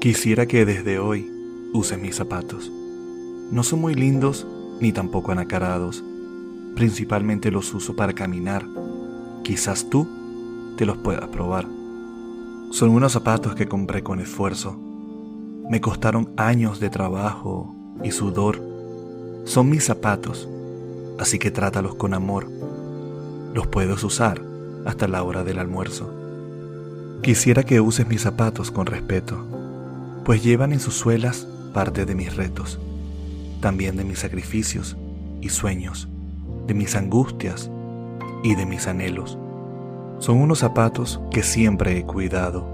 Quisiera que desde hoy uses mis zapatos. No son muy lindos ni tampoco anacarados. Principalmente los uso para caminar. Quizás tú te los puedas probar. Son unos zapatos que compré con esfuerzo. Me costaron años de trabajo y sudor. Son mis zapatos, así que trátalos con amor. Los puedes usar hasta la hora del almuerzo. Quisiera que uses mis zapatos con respeto, pues llevan en sus suelas parte de mis retos, también de mis sacrificios y sueños, de mis angustias y de mis anhelos. Son unos zapatos que siempre he cuidado,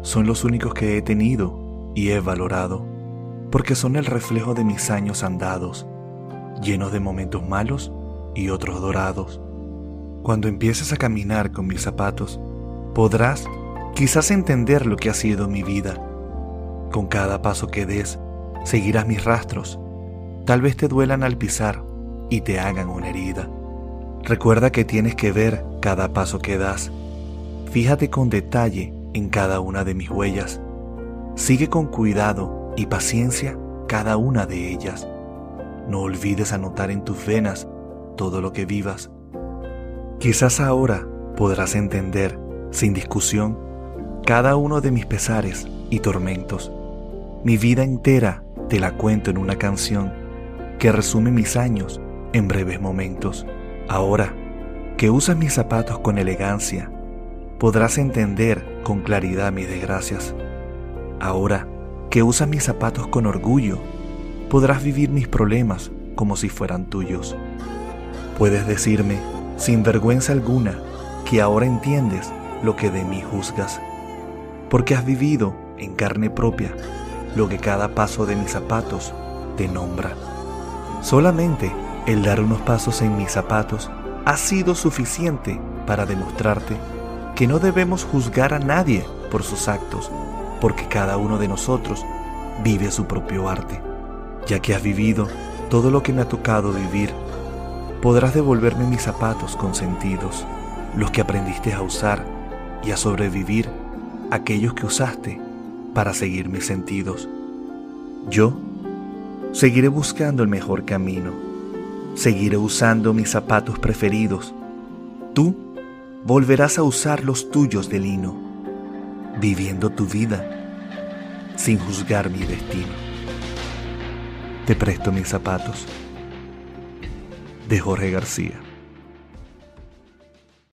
son los únicos que he tenido y he valorado, porque son el reflejo de mis años andados, llenos de momentos malos y otros dorados. Cuando empieces a caminar con mis zapatos, podrás quizás entender lo que ha sido mi vida. Con cada paso que des, seguirás mis rastros. Tal vez te duelan al pisar y te hagan una herida. Recuerda que tienes que ver cada paso que das. Fíjate con detalle en cada una de mis huellas. Sigue con cuidado y paciencia cada una de ellas. No olvides anotar en tus venas todo lo que vivas. Quizás ahora podrás entender, sin discusión, cada uno de mis pesares y tormentos. Mi vida entera te la cuento en una canción que resume mis años en breves momentos. Ahora que usas mis zapatos con elegancia, podrás entender con claridad mis desgracias. Ahora que usas mis zapatos con orgullo, podrás vivir mis problemas como si fueran tuyos. Puedes decirme, sin vergüenza alguna, que ahora entiendes lo que de mí juzgas porque has vivido en carne propia lo que cada paso de mis zapatos te nombra. Solamente el dar unos pasos en mis zapatos ha sido suficiente para demostrarte que no debemos juzgar a nadie por sus actos, porque cada uno de nosotros vive su propio arte. Ya que has vivido todo lo que me ha tocado vivir, podrás devolverme mis zapatos consentidos, los que aprendiste a usar y a sobrevivir aquellos que usaste para seguir mis sentidos. Yo seguiré buscando el mejor camino. Seguiré usando mis zapatos preferidos. Tú volverás a usar los tuyos de lino, viviendo tu vida sin juzgar mi destino. Te presto mis zapatos. De Jorge García.